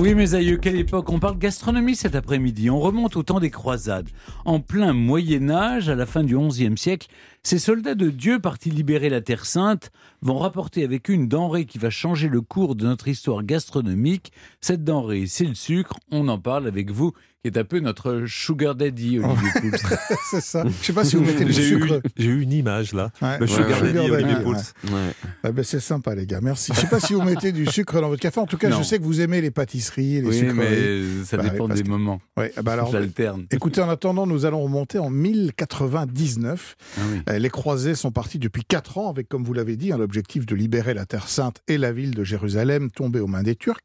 Oui, mes aïeux, quelle époque On parle gastronomie cet après-midi. On remonte au temps des croisades. En plein Moyen-Âge, à la fin du XIe siècle, ces soldats de Dieu partis libérer la Terre Sainte vont rapporter avec une denrée qui va changer le cours de notre histoire gastronomique. Cette denrée, c'est le sucre. On en parle avec vous, qui est un peu notre sugar daddy, Olivier Pouls. c'est ça. Je sais pas si vous mettez eu, sucre. j'ai eu une image là. Ouais. Le sugar Ouais, daddy, ouais. Olivier Ouais. Pouls. Ah ben, c'est sympa les gars, merci. Je sais pas si vous mettez du sucre dans votre café. En tout cas, Non. je sais que vous aimez les pâtisseries, les Oui, sucreries. mais ça Bah dépend des que- moments. Ouais, ah bah alors, J'alterne. écoutez, en attendant, nous allons remonter en 1099. Ah oui. Euh, Les croisés sont partis depuis quatre ans avec, comme vous l'avez dit, hein, l'objectif de libérer la Terre Sainte et la ville de Jérusalem tombée aux mains des Turcs.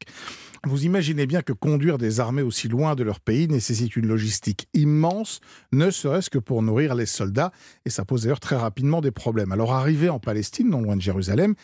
Vous imaginez bien que conduire des armées aussi loin de leur pays nécessite une logistique immense, ne serait-ce que pour nourrir les soldats, et ça pose d'ailleurs très rapidement des problèmes. Alors arrivés en Palestine, non loin de Jérusalem,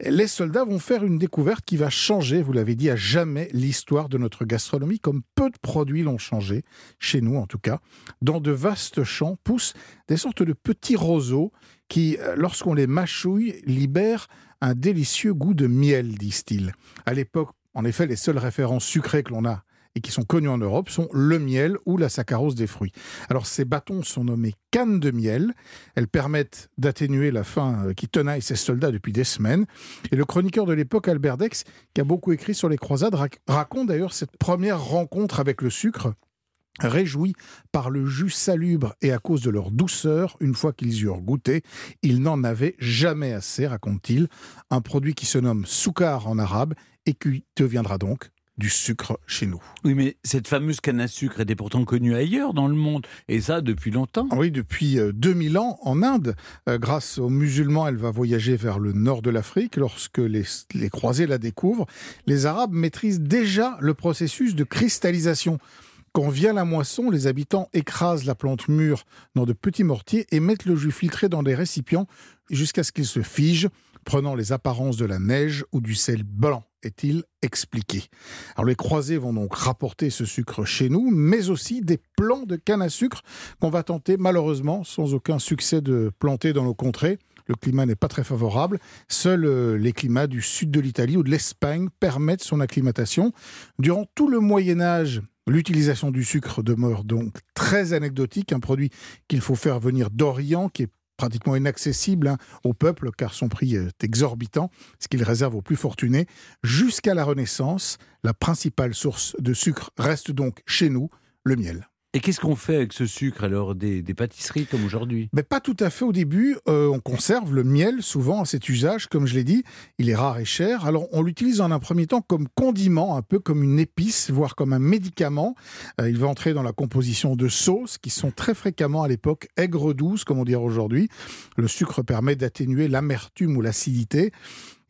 les soldats vont faire une découverte qui va changer, vous l'avez dit, à jamais l'histoire de notre gastronomie, comme peu de produits l'ont changé, chez nous en tout cas. Dans de vastes champs poussent des sortes de petits roseaux qui, euh, lorsqu'on les mâchouille, libèrent un délicieux goût de miel, disent-ils. À l'époque, en effet, les seules références sucrées que l'on a et qui sont connues en Europe sont le miel ou la saccharose des fruits. Alors ces bâtons sont nommés cannes de miel. Elles permettent d'atténuer la faim euh, qui tenaille ces soldats depuis des semaines. Et le chroniqueur de l'époque, Albert Dex, qui a beaucoup écrit sur les croisades, rac- raconte d'ailleurs cette première rencontre avec le sucre Réjouis par le jus salubre et à cause de leur douceur, une fois qu'ils eurent goûté, ils n'en avaient jamais assez, raconte-t-il. Un produit qui se nomme soukar en arabe et qui deviendra donc du sucre chez nous. Oui, mais cette fameuse canne à sucre était pourtant connue ailleurs dans le monde, et ça depuis longtemps. Oui, depuis euh, 2000 ans en Inde, euh, grâce aux musulmans, elle va voyager vers le nord de l'Afrique. Lorsque les, les croisés la découvrent, les Arabes maîtrisent déjà le processus de cristallisation. Quand vient la moisson, les habitants écrasent la plante mûre dans de petits mortiers et mettent le jus filtré dans des récipients jusqu'à ce qu'il se fige, prenant les apparences de la neige ou du sel blanc, est-il expliqué? Alors les croisés vont donc rapporter ce sucre chez nous, mais aussi des plants de canne à sucre qu'on va tenter malheureusement sans aucun succès de planter dans nos contrées. Le climat n'est pas très favorable. Seuls euh, les climats du sud de l'Italie ou de l'Espagne permettent son acclimatation. Durant tout le Moyen Âge, l'utilisation du sucre demeure donc très anecdotique, un produit qu'il faut faire venir d'Orient, qui est pratiquement inaccessible hein, au peuple car son prix est exorbitant, ce qu'il réserve aux plus fortunés. Jusqu'à la Renaissance, la principale source de sucre reste donc chez nous, le miel. Et qu'est-ce qu'on fait avec ce sucre alors des, pâtisseries comme aujourd'hui? Mais pas tout à fait au début. Euh, on conserve le miel souvent à cet usage, comme je l'ai dit. Il est rare et cher. Alors on l'utilise en un premier temps comme condiment, un peu comme une épice, voire comme un médicament. Euh, il va entrer dans la composition de sauces qui sont très fréquemment à l'époque aigres douces, comme on dirait aujourd'hui. Le sucre permet d'atténuer l'amertume ou l'acidité.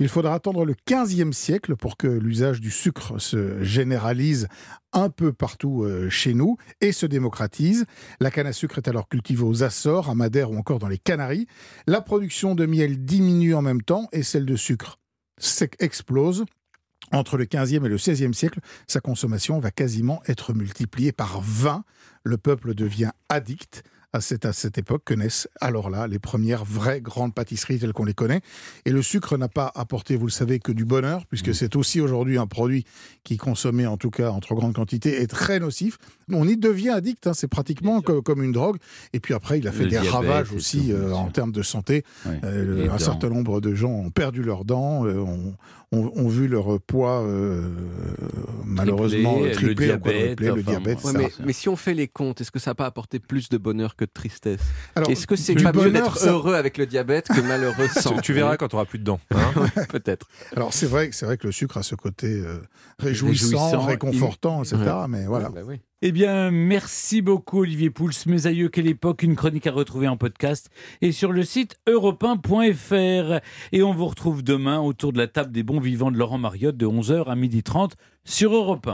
Il faudra attendre le 15e siècle pour que l'usage du sucre se généralise un peu partout euh, chez nous et se démocratise. La canne à sucre est alors cultivée aux Açores, à Madère ou encore dans les Canaries. La production de miel diminue en même temps et celle de sucre explose. Entre le 15e et le 16e siècle, sa consommation va quasiment être multipliée par 20. Le peuple devient addict. À cette, à cette époque que naissent alors là les premières vraies grandes pâtisseries telles qu'on les connaît. Et le sucre n'a pas apporté, vous le savez, que du bonheur, puisque c'est aussi aujourd'hui un produit qui, consommé en tout cas en trop grande quantité, est très nocif. On y devient addict, hein, c'est pratiquement co- comme une drogue. Et puis après, il a fait Le des ravages aussi tout, euh, en termes de santé. Euh, un certain nombre de gens ont perdu leurs dents, euh, ont, ont- ont vu leur poids malheureusement le tripler, ou diabète, le diabète. ouais, mais si on fait les comptes, est-ce que ça n'a pas apporté plus de bonheur que de tristesse Alors, Est-ce que c'est pas mieux d'être ça- heureux avec le diabète que malheureux sans Tu, verras quand tu auras plus de dents. hein. Peut-être. Alors c'est vrai, c'est vrai que le sucre a ce côté euh, réjouissant, Réjouissant, réconfortant, etc. Mais voilà. Bah oui. Eh bien, merci beaucoup Olivier Pouls. Mes aïeux, quelle époque, une chronique à retrouver en podcast et sur le site europe Et on vous retrouve demain autour de la table des bons vivants de Laurent Mariotte de 11h à 12h30 sur Europe 1.